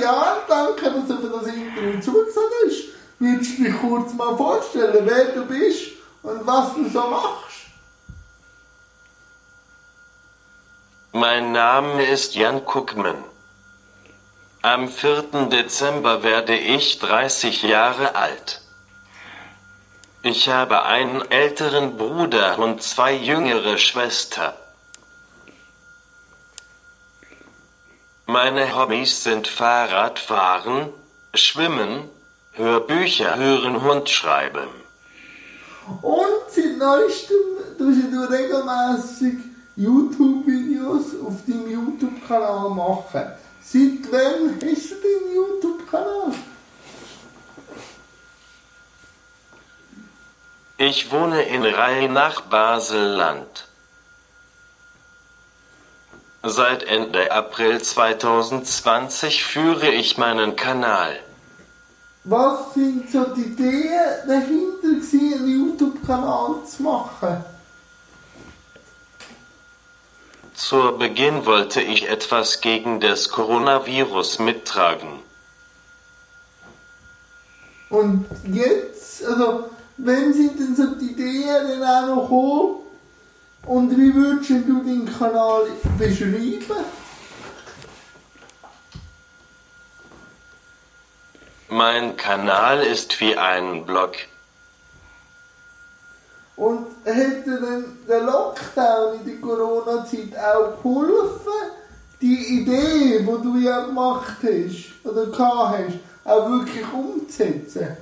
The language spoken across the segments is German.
Ja, danke, dass du für das Interview zugesagt hast. Willst du dich kurz mal vorstellen, wer du bist und was du so machst? Mein Name ist Jan Kuckmann. Am 4. Dezember werde ich 30 Jahre alt. Ich habe einen älteren Bruder und zwei jüngere Schwestern. Meine Hobbys sind Fahrradfahren, Schwimmen, Hörbücher hören und schreiben. Und seit neuestem tust du regelmäßig YouTube-Videos auf deinem YouTube-Kanal machen. Seit wann hast du deinen YouTube-Kanal? Ich wohne in Rhein Basel-Land. Seit Ende April 2020 führe ich meinen Kanal. Was sind so die Ideen dahinter, gewesen, einen YouTube-Kanal zu machen? Zu Beginn wollte ich etwas gegen das Coronavirus mittragen. Und jetzt, also, wenn sind denn so die Ideen dann auch noch gekommen? Und wie würdest du deinen Kanal beschreiben? Mein Kanal ist wie ein Blog. Und dir denn der Lockdown in der Corona-Zeit auch geholfen, die Idee, die du ja gemacht hast oder gehabt hast, auch wirklich umzusetzen?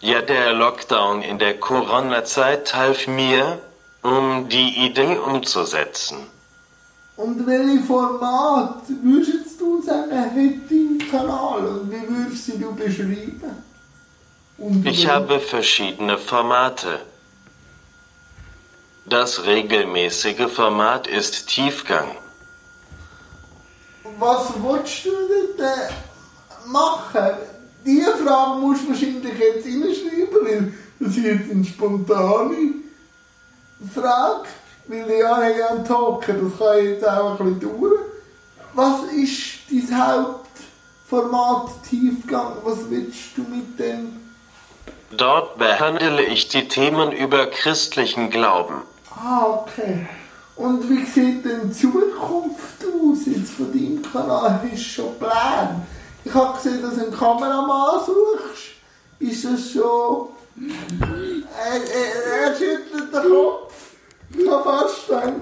Ja, der Lockdown in der Corona-Zeit half mir, um die Idee umzusetzen. Und welche Format würdest du sagen, hat dein Kanal und wie würdest du beschreiben? Und Ich habe verschiedene Formate. Das regelmäßige Format ist Tiefgang. Was willst du denn äh, machen? Die Frage musst du wahrscheinlich jetzt reinschreiben, weil das ist jetzt eine spontane Frage. Weil ich ja ja einen Talken, das kann jetzt auch ein bisschen dauern. Was ist dein Hauptformat Tiefgang? Was willst du mit dem? Dort behandle ich die Themen über christlichen Glauben. Ah, okay. Und wie sieht denn die Zukunft aus jetzt von deinem Kanal? Du schon Pläne? Ich habe gesehen, dass du einen Kameramann suchst. Ist das schon... Er, er, er schüttelt den Kopf. Ich habe fast gedacht.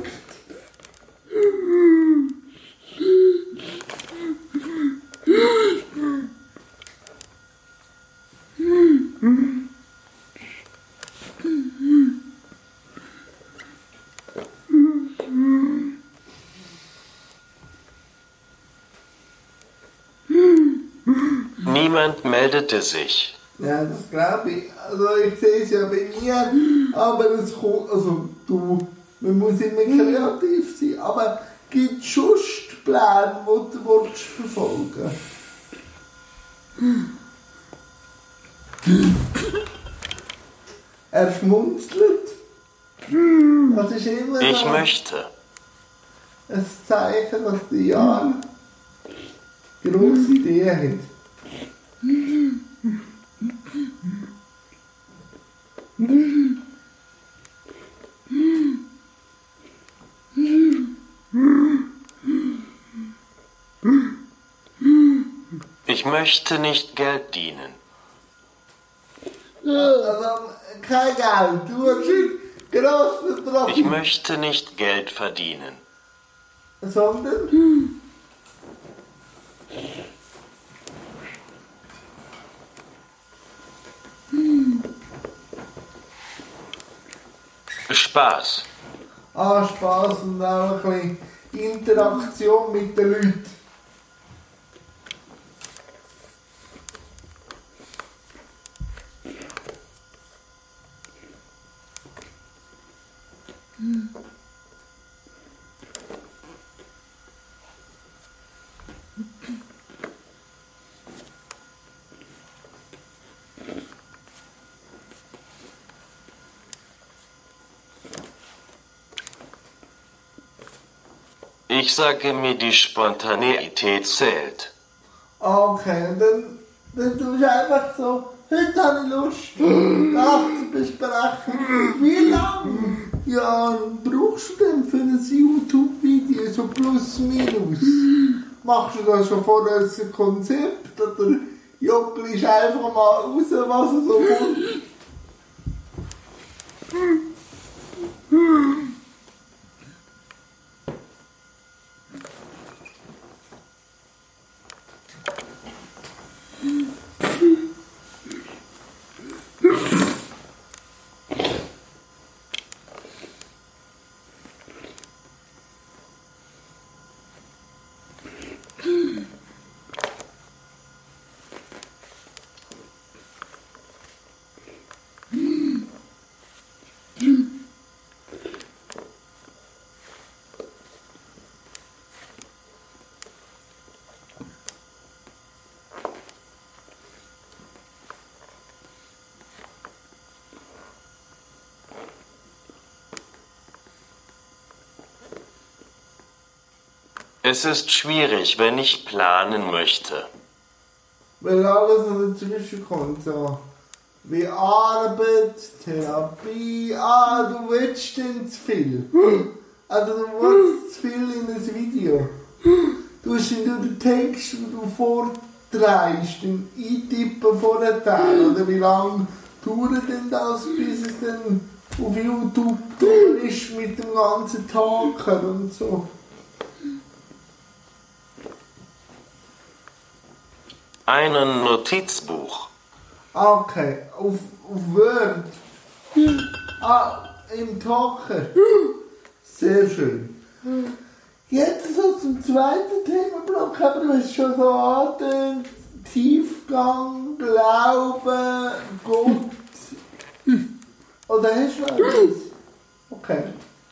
Niemand meldete sich. Ja, das glaube ich. Also ich sehe es ja bei mir, aber es kommt, also du, man muss immer kreativ sein, aber gibt es sonst Pläne, die du willst verfolgen Er schmunzelt. Das ist immer Ich so möchte. ein Zeichen, dass der Jan grosse Ideen hat. Ich möchte nicht Geld dienen. Also kein Geld, du hast einen grossen Ich möchte nicht Geld verdienen. Sondern? Spaß. Ah, Spaß und auch ein bisschen Interaktion mit den Leuten. Ich sage mir, die Spontaneität zählt. Okay, dann, dann tust du einfach so, heute habe ich Lust, das zu besprechen. Wie lange ja, brauchst du denn für ein YouTube-Video, so plus minus? Machst du da schon vorher ein Konzept oder jockelst einfach mal raus, was so kommt? Es ist schwierig, wenn ich planen möchte. Weil alles dazwischen kommt, so. Wie Arbeit, Therapie, ah, du willst denn zu viel. Also du willst zu viel in ein Video. Du hast dann den Text, den du vorträgst, den eintippen vor den Tag. Oder wie lange dauert denn das, bis es dann auf YouTube da ist mit dem ganzen Tag und so. Einen Notizbuch. Ah, Okay, auf, auf Word. Ah, im Talker. Sehr schön. Jetzt so zum zweiten Themenblock, aber du hast schon so angetönt. Tiefgang, Glauben, Gott. Oder hast du etwas? Okay.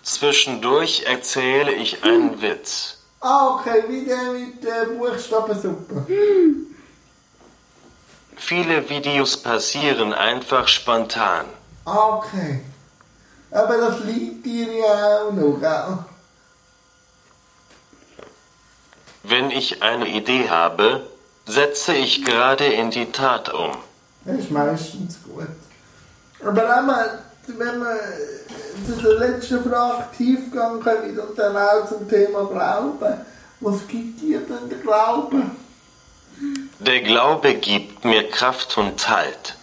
Zwischendurch erzähle ich einen Witz. Ah, okay, wie der mit der Buchstabensuppe. Viele Videos passieren einfach spontan. Okay. Aber das liegt dir ja auch noch, gell? Wenn ich eine Idee habe, setze ich gerade in die Tat um. Das ist meistens gut. Aber wenn man, wenn man zu der letzten Frage Tiefgang kommt und dann auch zum Thema Glauben, was gibt dir denn der Glaube? Der Glaube gibt mir Kraft und Halt.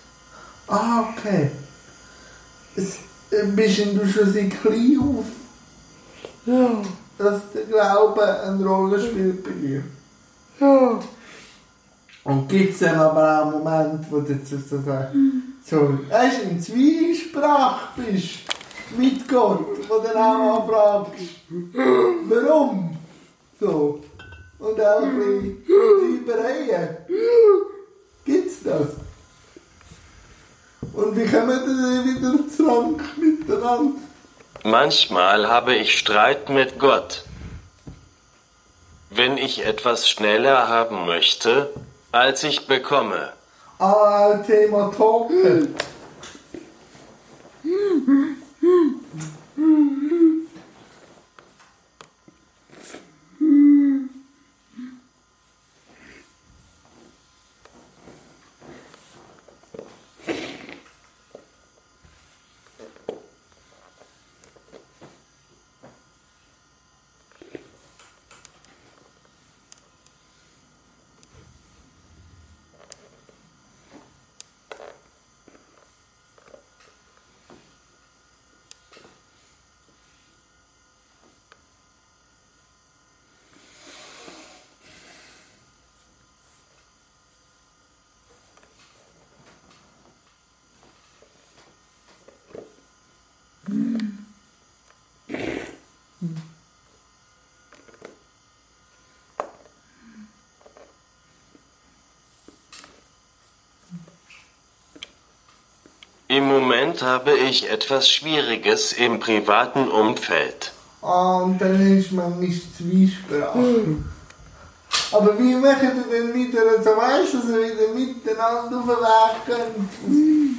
Ah, okay. Äh, bist denn du schon seit klein auf, Ja, dass der Glaube eine Rolle spielt bei dir? ja. Und gibt es dann aber auch Momente, wo du jetzt so weißt du, im Zwiesprach bist mit Gott, wo du dann auch mal fragst, warum? So. Und auch ein bisschen. Gibt's das? Und wie kommen wir wieder zurück miteinander? Manchmal habe ich Streit mit Gott. Wenn ich etwas schneller haben möchte, als ich bekomme, Ah, Thema Talken. im Moment habe ich etwas Schwieriges im privaten Umfeld. Ah, und dann ist man nicht Zwiesprache. Aber wie machen ihr denn wieder so, weißt du, dass ihr wieder miteinander auf den Weg könnt?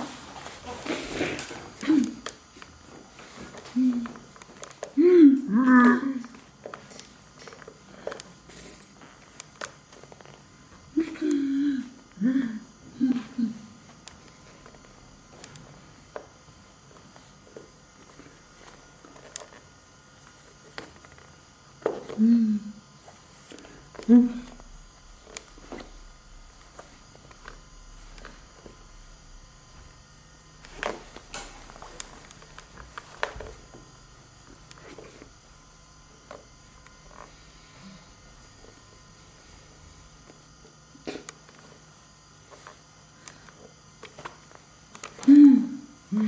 Ich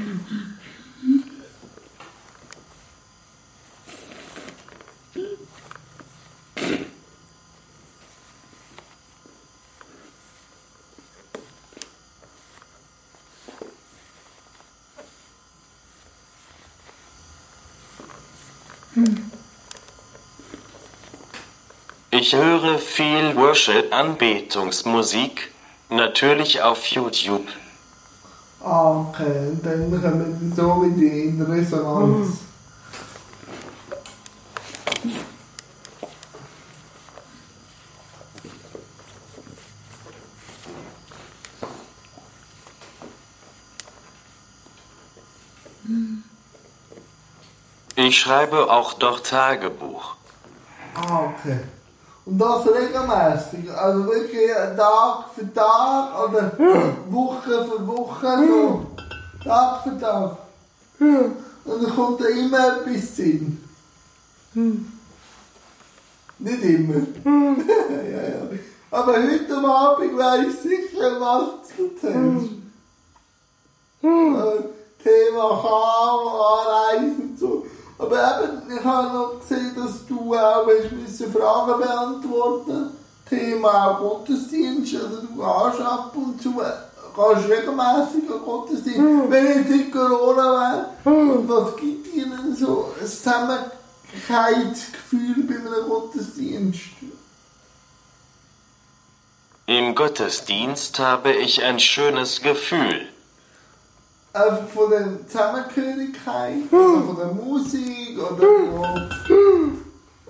höre viel Worship-Anbetungsmusik, natürlich auf YouTube. Okay. Und dann kommen wir so wieder in Resonanz. Ich schreibe auch dort Tagebuch. Ah, okay. Und das regelmäßig? Also wirklich Tag für Tag oder Woche für Woche? So. Tag für Tag? Und dann kommt da immer etwas Sinn. Nicht immer. ja, ja. Aber heute Abend weiß ich sicher, was du erzählst. Äh, Thema Kam, Anreise und so. Aber eben, ich habe noch gesehen, dass du auch willst, müssen Fragen beantworten Thema Gottesdienst. Also du gehst ab und zu, gehst regelmäßig an Gottesdienst. Wenn jetzt in Corona wäre, und was gibt dir denn so ein Zusammenhaltsgefühl bei einem Gottesdienst? Im Gottesdienst habe ich ein schönes Gefühl. Einfach von der Zusammengehörigkeit, oder von der Musik, oder von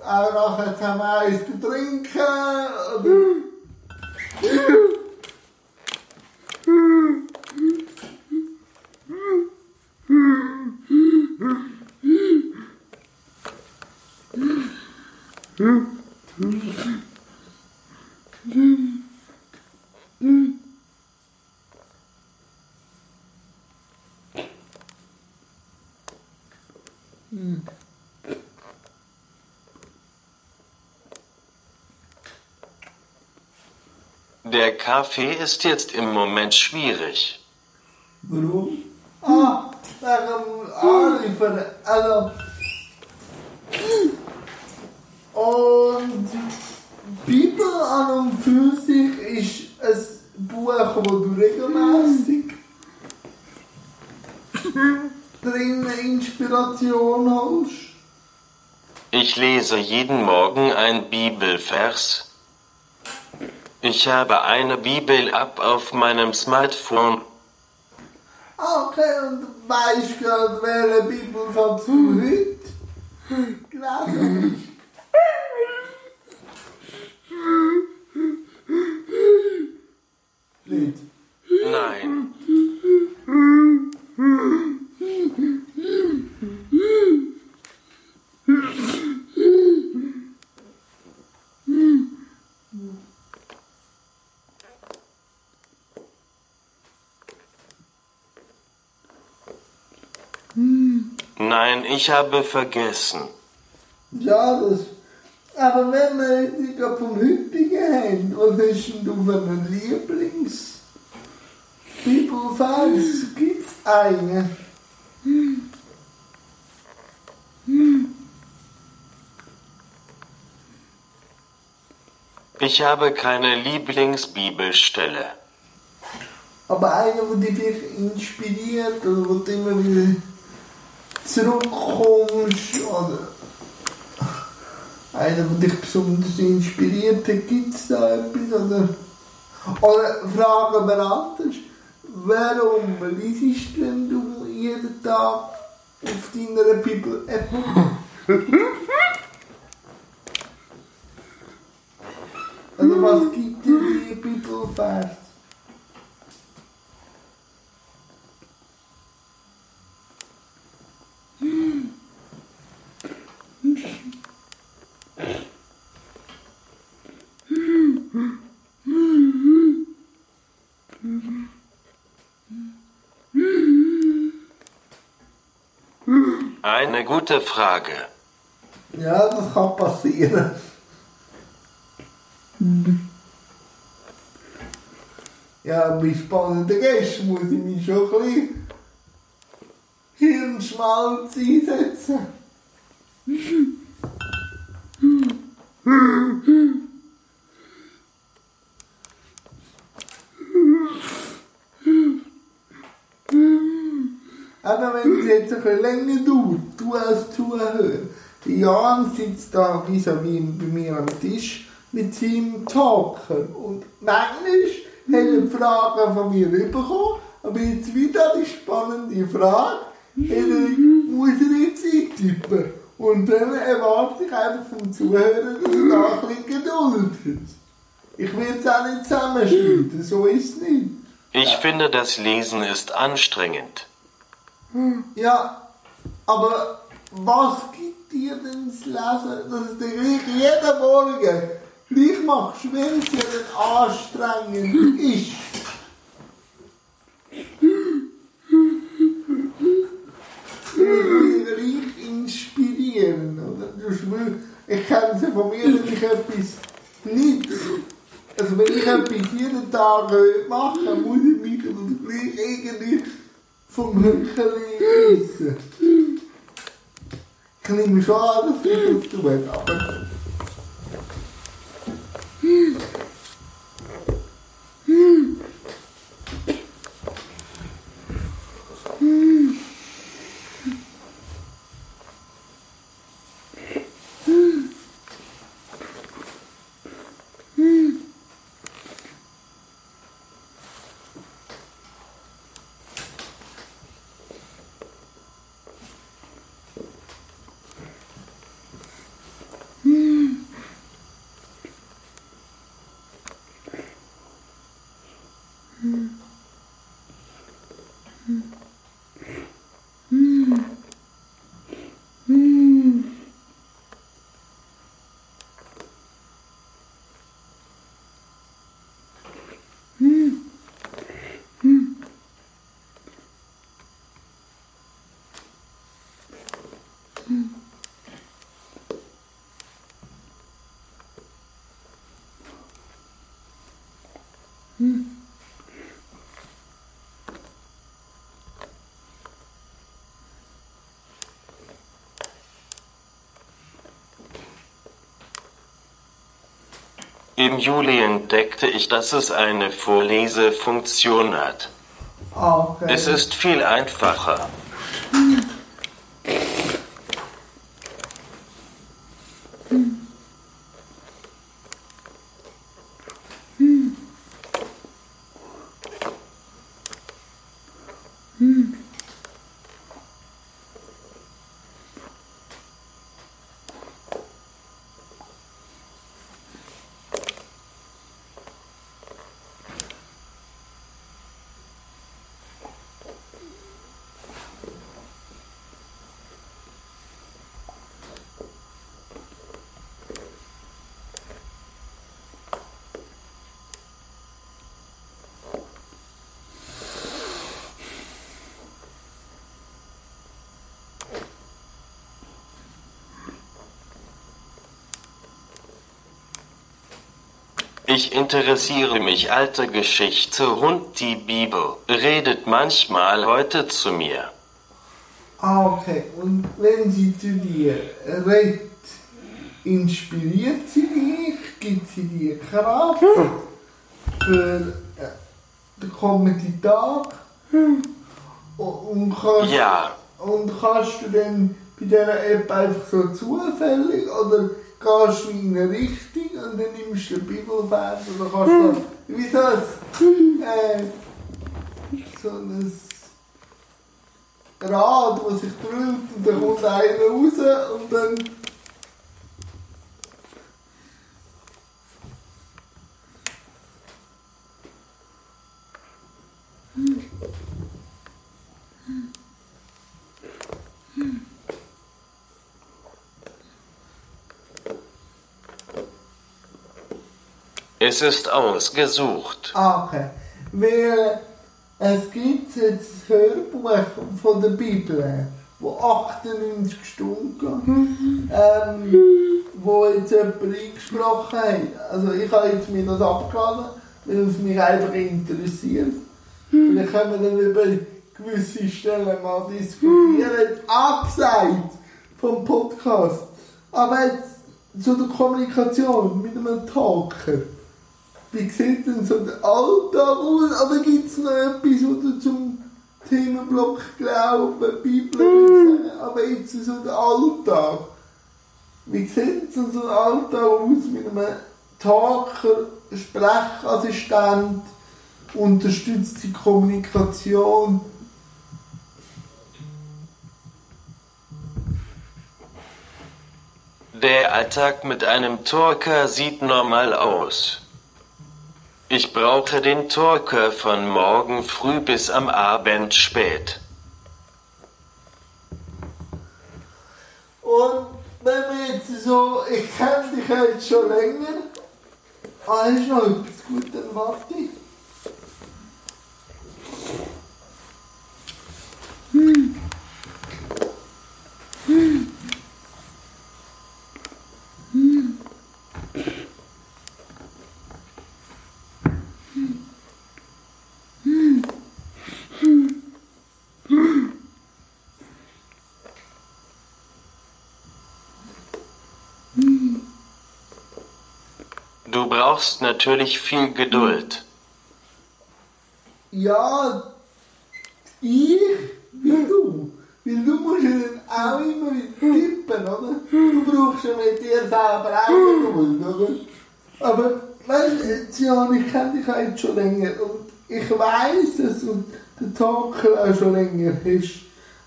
auch nachher zusammen eins trinken, Der Kaffee ist jetzt im Moment schwierig. Warum? Ah. Also. Und Bibel an und für sich ist ein Buch, das du regelmäßig drin Inspiration holst. Ich lese jeden Morgen ein Bibelvers. Ich habe eine Bibel-App auf meinem Smartphone. Okay, und du weißt gerade, welche du heute gelesen hast? Nicht. Nein, ich habe vergessen. Ja, das. Aber wenn wir jetzt gerade vom heutigen haben, was ist denn du für einen Lieblings Bibelvers? Gibt's einen? Ich habe keine Lieblingsbibelstelle. Aber einer, der dich inspiriert oder wo du immer wieder zurückkommst oder einer, der dich besonders inspiriert hat, gibt es da etwas? Oder, oder fragen wir anders, warum liest denn du jeden Tag auf deiner Bibel-App? Also was gibt dir die Bibelvers? Eine gute Frage. Ja, das kann passieren. Ja, bei spannenden Gästen muss ich mich schon ein bisschen Hirnschmalz einsetzen. Aber wenn es jetzt ein bisschen länger dauert, du als Zuhörer, der Jan sitzt da vis à vis bei mir am Tisch mit seinem Talker und manchmal hat er Fragen von mir bekommen, aber jetzt wieder die spannende Frage, muss er jetzt eintippen. Und dann erwarte ich einfach vom Zuhörer, dass er da ein bisschen Geduld hat. Ich will es auch nicht zusammenschneiden, so ist es nicht. Ich finde, das Lesen ist anstrengend. Ja, aber was gibt dir denn das Lesen, dass es dir gleich jeden Morgen gleich machst, wenn es ja dann anstrengend ist? Ich will gleich inspirieren, oder? Du schwör- Ich kenne ja von mir, wenn ich etwas nicht, also wenn ich etwas jeden Tag äh, mache, muss ich mich dann gleich irgendwie vom Hückeli reissen. Ich nehme schon an, dass ich das tue, aber... Im Juli entdeckte ich, dass es eine Vorlesefunktion hat. Okay. Es ist viel einfacher. Ich interessiere mich. Alte Geschichte. Und die Bibel. Redet manchmal heute zu mir. Ah, okay. Und wenn sie zu dir redet, inspiriert sie dich, gibt sie dir Kraft? Für äh, den kommenden Tag? Und kannst, Ja, und kannst du dann bei dieser App einfach so zufällig oder gehst du in eine Richtung und dann nimmst du Bibelvers kannst du, wie ein, äh, so ein Rad, das sich dreht und dann kommt einer raus und dann. Es ist ausgesucht. Okay. Weil es gibt jetzt ein Hörbuch von der Bibel, wo 98 Stunden geht, ähm, wo jetzt jemand eingesprochen hat. Also ich habe jetzt mir das abgeladen, weil es mich einfach interessiert. Vielleicht können wir dann über gewisse Stellen mal diskutieren. Abgesagt vom Podcast. Aber jetzt zu der Kommunikation mit einem Talker. Wie sieht denn so der Alltag aus? Oder gibt es noch etwas, oder zum Themenblock Glauben, Bibel, sagen, aber jetzt so der Alltag? Wie sieht denn so ein Alltag aus mit einem Talker, Sprechassistent, unterstützte Kommunikation? Der Alltag mit einem Talker sieht normal aus. Ich brauche den Talker von morgen früh bis am Abend spät. Und wenn wir jetzt so, ich kenne dich jetzt schon länger, ah, ist noch etwas gut, dann warte ich. Du brauchst natürlich viel Geduld. Ja, ich wie du. Weil du musst ja dann auch immer wieder tippen, oder? Du brauchst ja mit dir selber auch Geduld, oder? Aber, weißt du, Jan, ich kenne dich jetzt schon länger und ich weiss es und der Talker auch schon länger ist.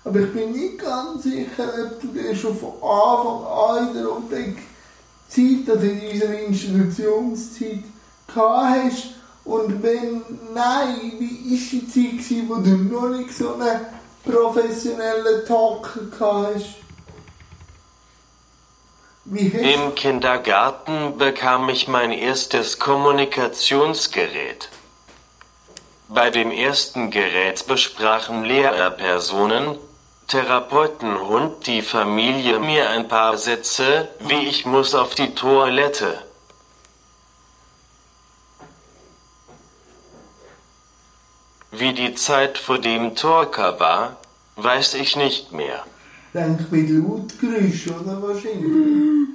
Aber ich bin nicht ganz sicher, ob du dir schon von Anfang an in der Umdenkzeit, also in unserer Institutionszeit, hast. Und wenn nein, wie war die Zeit, gewesen, wo du noch nicht so einen professionellen? Wie hast Im Kindergarten bekam ich mein erstes Kommunikationsgerät. Bei dem ersten Gerät besprachen Lehrerpersonen, Therapeutenhund, die Familie mir ein paar Sätze, wie ich muss auf die Toilette. Wie die Zeit vor dem Talker war, weiß ich nicht mehr. Denk mit Lautgeräusch, oder wahrscheinlich?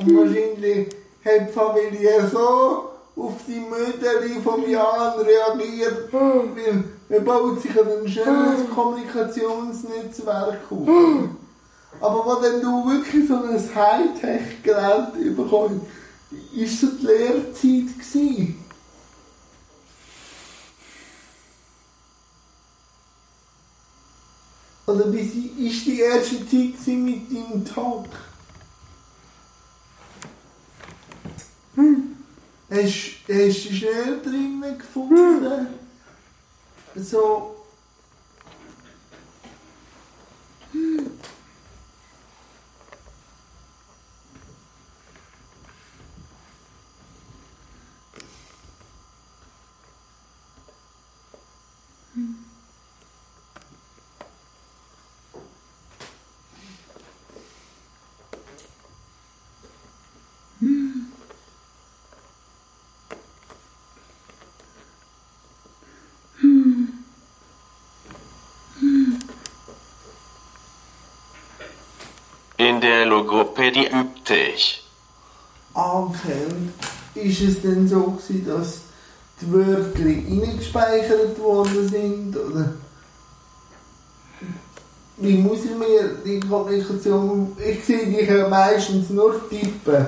Und wahrscheinlich hat die Familie so auf die Mütter vom Jan reagiert, weil man baut sich ein schnelles Kommunikationsnetzwerk auf. Aber wo dann du wirklich so ein Hightech-Gerät bekommst, ist so die Lehrzeit gewesen. Oder wie ist die erste Zeit mit deinem Tag? Hast, hast du schnell drinnen gefunden? So. In der Logopädie übte ich. Okay, ist es denn so gewesen, dass die Wörter eingespeichert worden sind? Oder wie muss ich mir die Kommunikation... Ich sehe dich ja meistens nur tippen.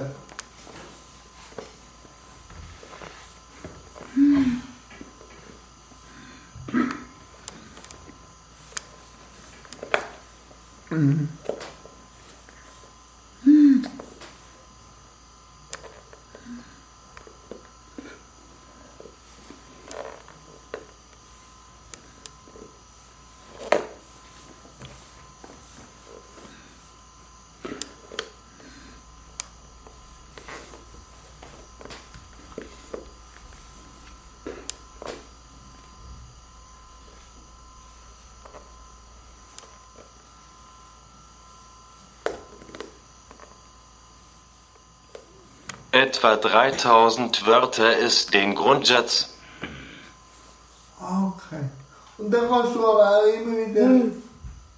Etwa 3000 Wörter ist den Grundsatz. Okay. Und dann kannst du aber auch immer wieder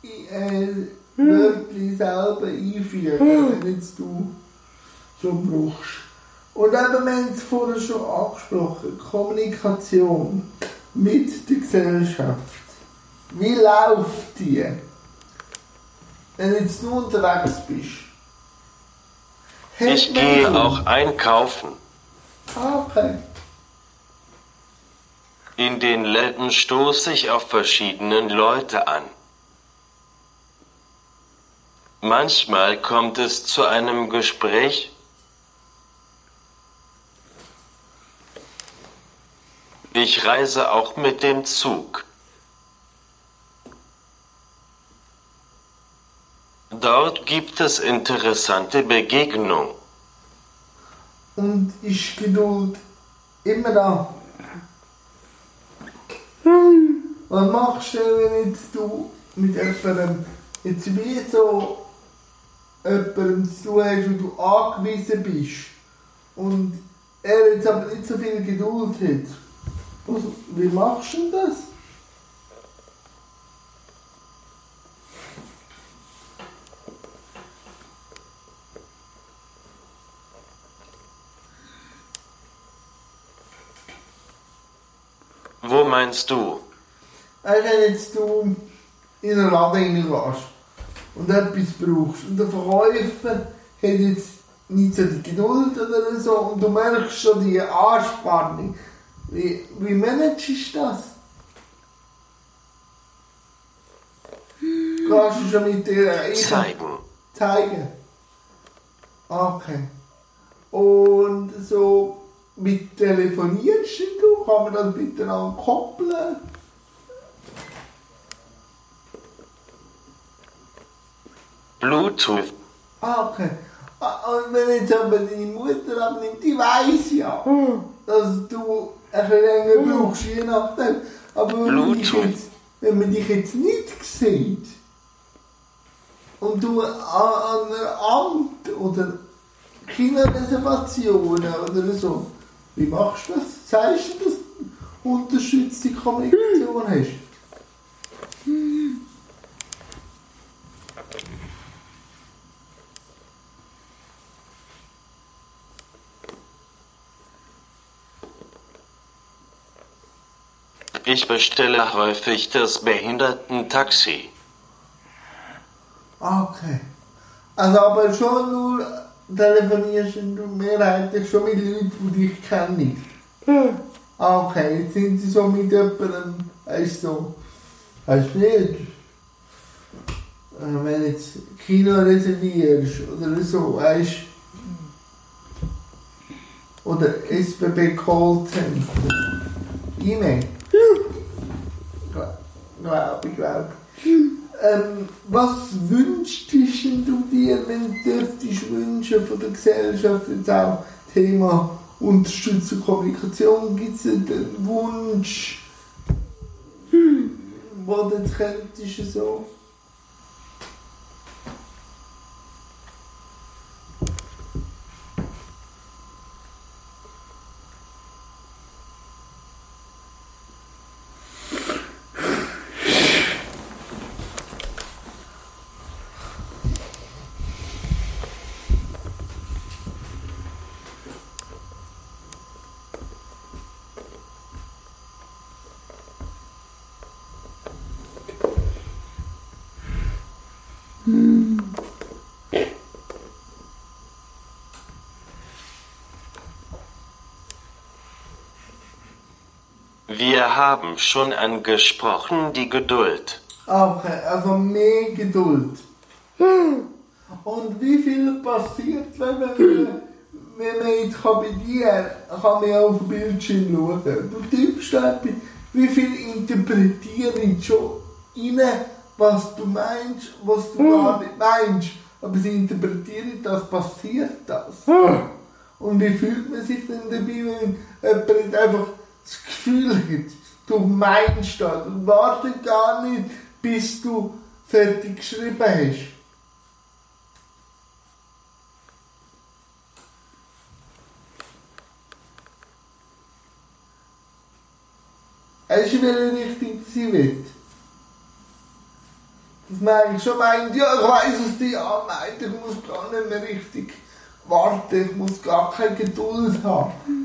äh, Wörter selber einfügen, wenn jetzt du schon brauchst. Und eben, wir haben es vorher schon angesprochen, Kommunikation mit der Gesellschaft. Wie läuft die? Wenn jetzt du unterwegs bist. Ich gehe auch einkaufen. Okay. In den Läden stoße ich auf verschiedene Leute an. Manchmal kommt es zu einem Gespräch. Ich reise auch mit dem Zug. Dort gibt es interessante Begegnungen. Und ist Geduld immer da? Was machst du, wenn jetzt du mit jemandem jetzt wie so jemandem zu tun hast, wo du angewiesen bist und er jetzt aber nicht so viel Geduld hat? Wie machst du das? Wo meinst du? Also wenn jetzt du in einen Laden reingehst und etwas brauchst und der Verkäufer hat jetzt nicht so die Geduld oder so und du merkst schon die Anspannung. Wie, wie managst du das? Gehst du schon mit dir Zeigen. zeigen? Okay. Und so mit telefonierst du? Kann man das miteinander koppeln? Bluetooth. Ah, okay. Ah, Und wenn jetzt aber deine Mutter abnimmt, die weiß ja, dass du ein bisschen länger brauchst, je nachdem. Aber wenn man, dich jetzt, wenn man dich jetzt nicht sieht und du an, an einem Amt oder Kinderreservationen oder so, wie machst du das? Zeigst du, dass du unterstützte Kommunikation hast? Ich bestelle häufig das Behindertentaxi. Ah, okay. Also aber schon nur telefonierst du mehrheitlich schon mit Leuten, die dich kennen. Ah, okay. Jetzt sind sie so mit jemandem, weißt du, so, weißt du nicht, äh, wenn du jetzt Kino reservierst oder so, weißt du, oder SBB Callcenter, E-Mail. Glaube ich, glaube ich. Ähm, was wünschst du dir, wenn du dürftest wünschen von der Gesellschaft jetzt auch Thema unterstützte Kommunikation? Gibt es einen Wunsch, wo du könntest so? Wir haben schon angesprochen die Geduld. Okay, also mehr Geduld. Und wie viel passiert, wenn man, wenn man jetzt kann bei dir kann man auf den Bildschirm schauen. Du tippst etwas, wie viel interpretieren schon rein, was du meinst, was du gar nicht meinst. Aber sie interpretieren, das passiert das. Und wie fühlt man sich denn dabei, wenn jemand einfach das Gefühl hat, du meinst das und wartet gar nicht, bis du fertig geschrieben hast. Weißt du, welche Richtung sie will? Dass man eigentlich schon meint, ja, ich weiß, was die anmeint, ich muss gar nicht mehr richtig warten, ich muss gar keine Geduld haben.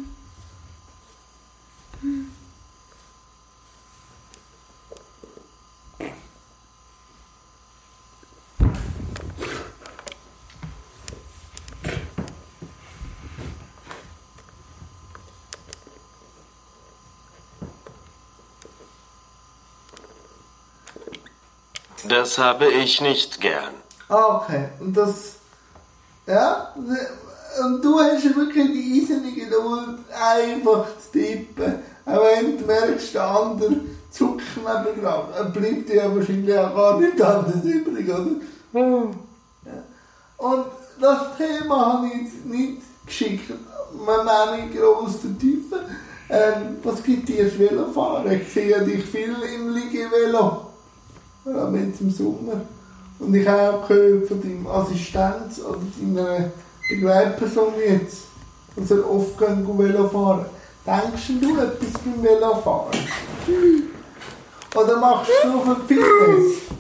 Das habe ich nicht gern. Ah, okay. Und das, ja, und du hast ja wirklich die eiserne Geduld, einfach zu tippen. Auch wenn du merkst, der andere zuckt neben dran, dann bleibt dir ja wahrscheinlich auch gar nicht anders übrig, oder? Ja. Und das Thema habe ich jetzt nicht geschickt, man nicht gross zu tiefen. Ähm, was gibt dir das Velofahren? Ich sehe dich viel im Liegevelo. Ja, jetzt im Sommer. Und ich habe auch gehört von deinem Assistenz oder deiner Begleitperson jetzt, dass er oft Velo fahren Denkst du etwas beim Velofahren? Oder machst du nur für Fitness?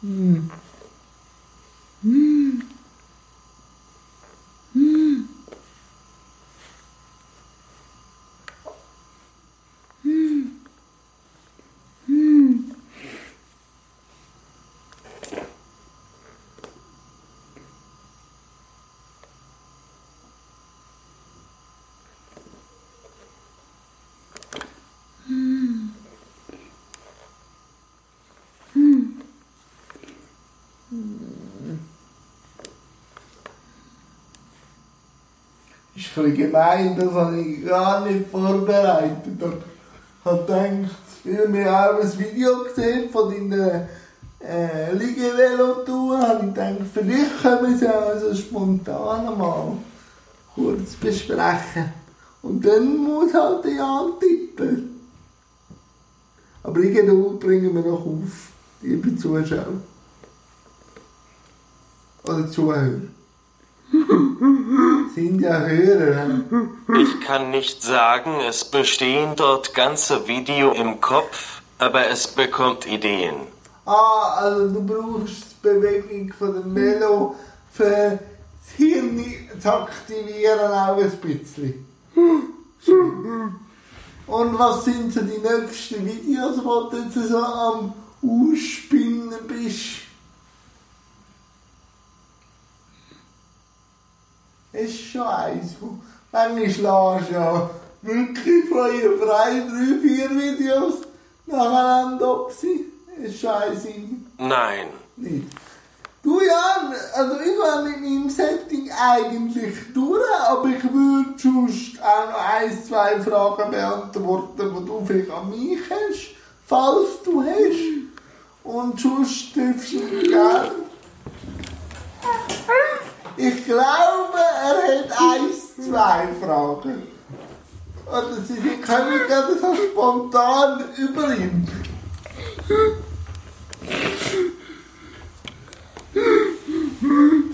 Ist ein bisschen gemein, das habe ich gar nicht vorbereitet. Ich habe gedacht, vielmehr auch ein Video gesehen von deiner äh, Liegevelo-Tour. habe ich gedacht, vielleicht können wir es ja also spontan mal kurz besprechen. Und dann muss halt die antippen. Aber irgendwo bringen wir noch auf, liebe Zuschauer. Oder Zuhörer. Sind ja Hörer. Ich kann nicht sagen, es bestehen dort ganze Video im Kopf, aber es bekommt Ideen. Ah, also du brauchst die Bewegung von dem Melo für das Hirn zu aktivieren auch ein bisschen. Und was sind so die nächsten Videos, wo du jetzt so am Ausspinnen bist? Ist schon eins. Manchmal schlägst du ja wirklich feuerfrei drei, vier Videos nacheinander ab. Ist schon eins in Nein. nicht. Du Jan, also ich war mit meinem Setting eigentlich durch, aber ich würde sonst auch noch ein, zwei Fragen beantworten, die du vielleicht an mich hast, falls du hast. Und sonst darfst du gerne ich glaube, er hat eins, zwei Fragen. Oder sie kommen gerade so spontan über ihn.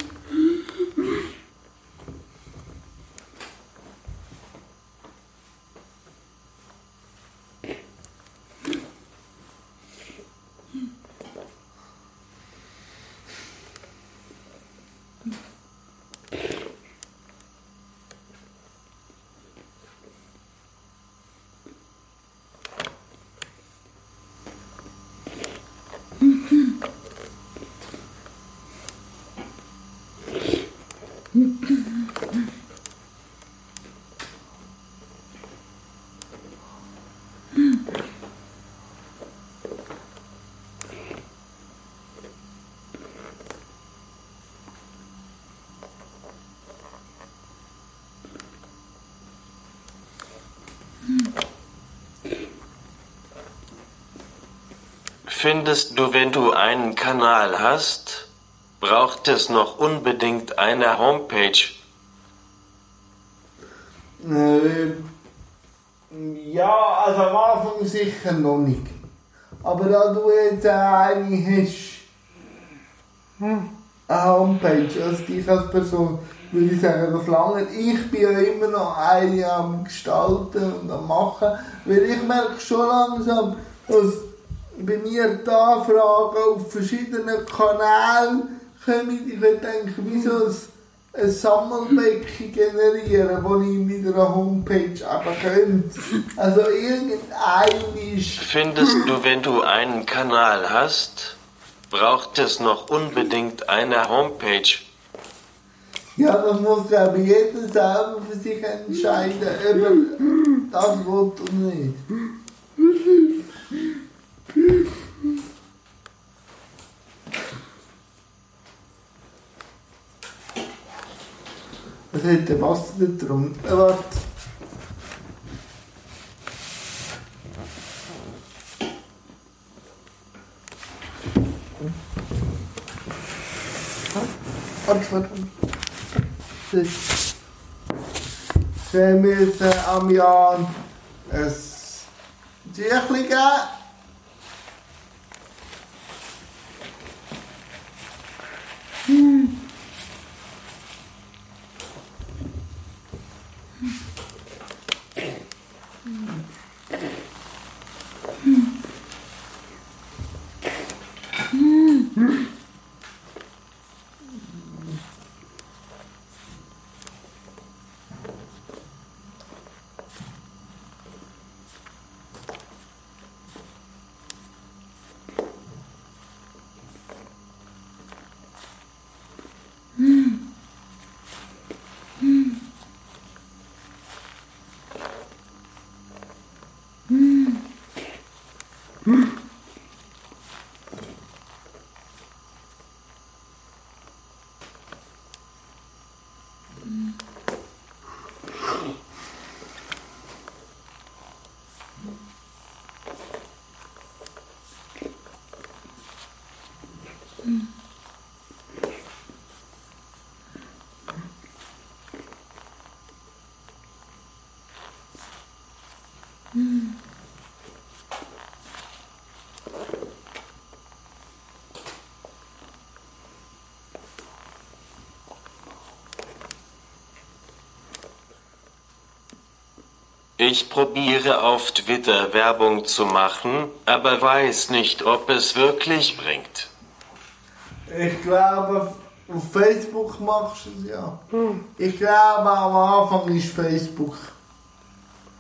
Findest du, wenn du einen Kanal hast, braucht es noch unbedingt eine Homepage? Äh, ja, also am Anfang sicher noch nicht. Aber da du jetzt eine hast, hm, eine Homepage, also dich als Person, würde ich sagen, das lange. Ich bin ja immer noch eine am Gestalten und am Machen, weil ich merke schon langsam, dass bei mir die Anfragen auf verschiedenen Kanälen kommen. Ich denken, wie so ein, ein Sammelbecken generieren, wo ich mit einer Homepage eben könnte. Also irgendein ist... Findest du, wenn du einen Kanal hast, braucht es noch unbedingt eine Homepage? Ja, das muss, glaube ich, jeder selber für sich entscheiden, ob er das will oder nicht. Was hat der Wasser da drum? Äh, warte. Warte, warte. Das. Wir müssen am Jan ein Tüchlein geben. Ich probiere auf Twitter Werbung zu machen, aber weiß nicht, ob es wirklich bringt. Ich glaube, auf Facebook machst du es ja. Ich glaube, am Anfang ist Facebook.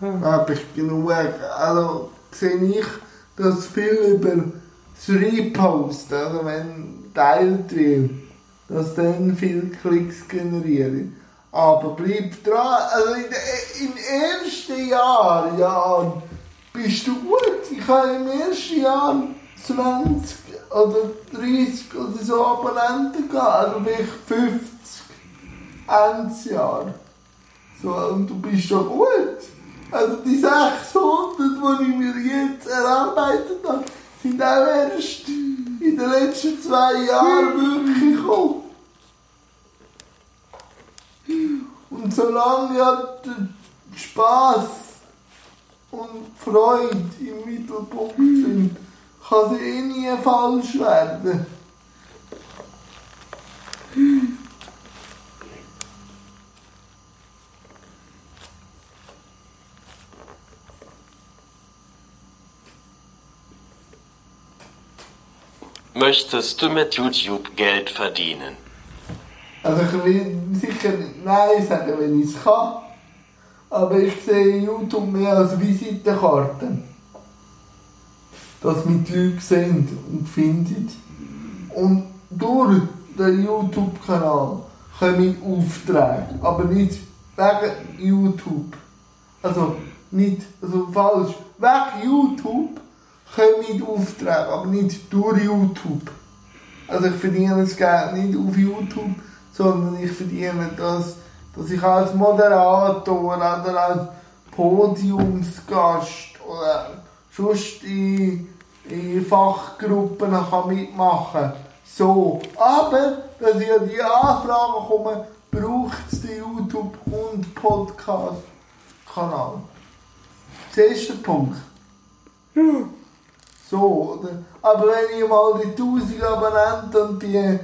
Da habe ich genug. Also sehe ich, dass viel über das Repost, also wenn teilt wird, dass dann viele Klicks generieren. Aber bleib dran, also in den ersten Jahren, ja, bist du gut. Ich habe im ersten Jahr 20 oder 30 oder so Abonnenten gehabt, also vielleicht 50 Endsjahr. So, und du bist schon gut. Also die 600, die ich mir jetzt erarbeitet habe, sind auch erst in den letzten zwei Jahren wirklich gekommen. Und solange der Spaß und Freude im Mittelpunkt sind, kann es eh nie falsch werden. Möchtest du mit YouTube Geld verdienen? Also ich will sicher Nein sagen, wenn ich es kann. Aber ich sehe YouTube mehr als Visitenkarte. Dass mich die Leute sehen und finden. Und durch den YouTube-Kanal kommen Aufträge. Aber nicht wegen YouTube. Also nicht, also falsch. Wegen YouTube kommen Aufträge, aber nicht durch YouTube. Also ich verdiene das Geld nicht auf YouTube, sondern ich verdiene das, dass ich als Moderator oder als Podiumsgast oder sonst in in Fachgruppen kann mitmachen kann. So, aber, dass ich an die Anfragen komme, braucht es den YouTube- und Podcast-Kanal. Das Punkt. So, oder? Aber wenn ich mal die 1000 Abonnenten und die,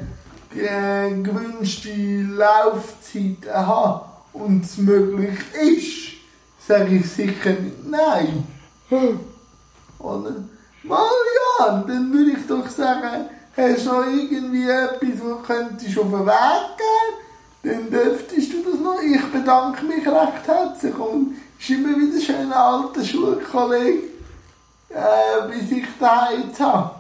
gewünschte Laufzeit habe und es möglich ist, sage ich sicher nicht nein. Oder? Mal ja, dann würde ich doch sagen, hast du noch irgendwie etwas, was könntest auf den Weg geben, dann dürftest du das noch. Ich bedanke mich recht herzlich und es ist immer wieder schön, einen alten Schulkollegen äh, bis ich da jetzt habe.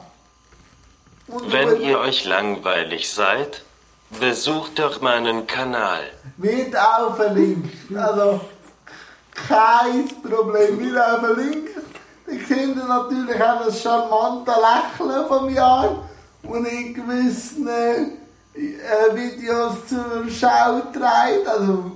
Wenn ihr euch langweilig seid, besucht doch meinen Kanal. Wird auch verlinkt. Also, kein Problem. Wird auch verlinkt. Ich sehe natürlich auch das charmante Lächeln vom Jahr, und in gewissen äh, Videos zur Schau trägt. Also,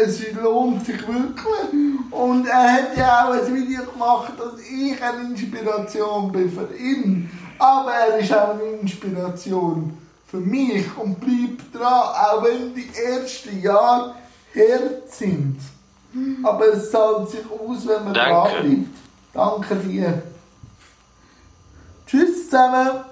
es lohnt sich wirklich. Und er hat ja auch ein Video gemacht, dass ich eine Inspiration bin für ihn. Aber er ist auch eine Inspiration für mich und bleibt dran, auch wenn die ersten Jahre hart sind. Aber es zahlt sich aus, wenn man Danke. dran bleibt. Danke dir. Tschüss zusammen.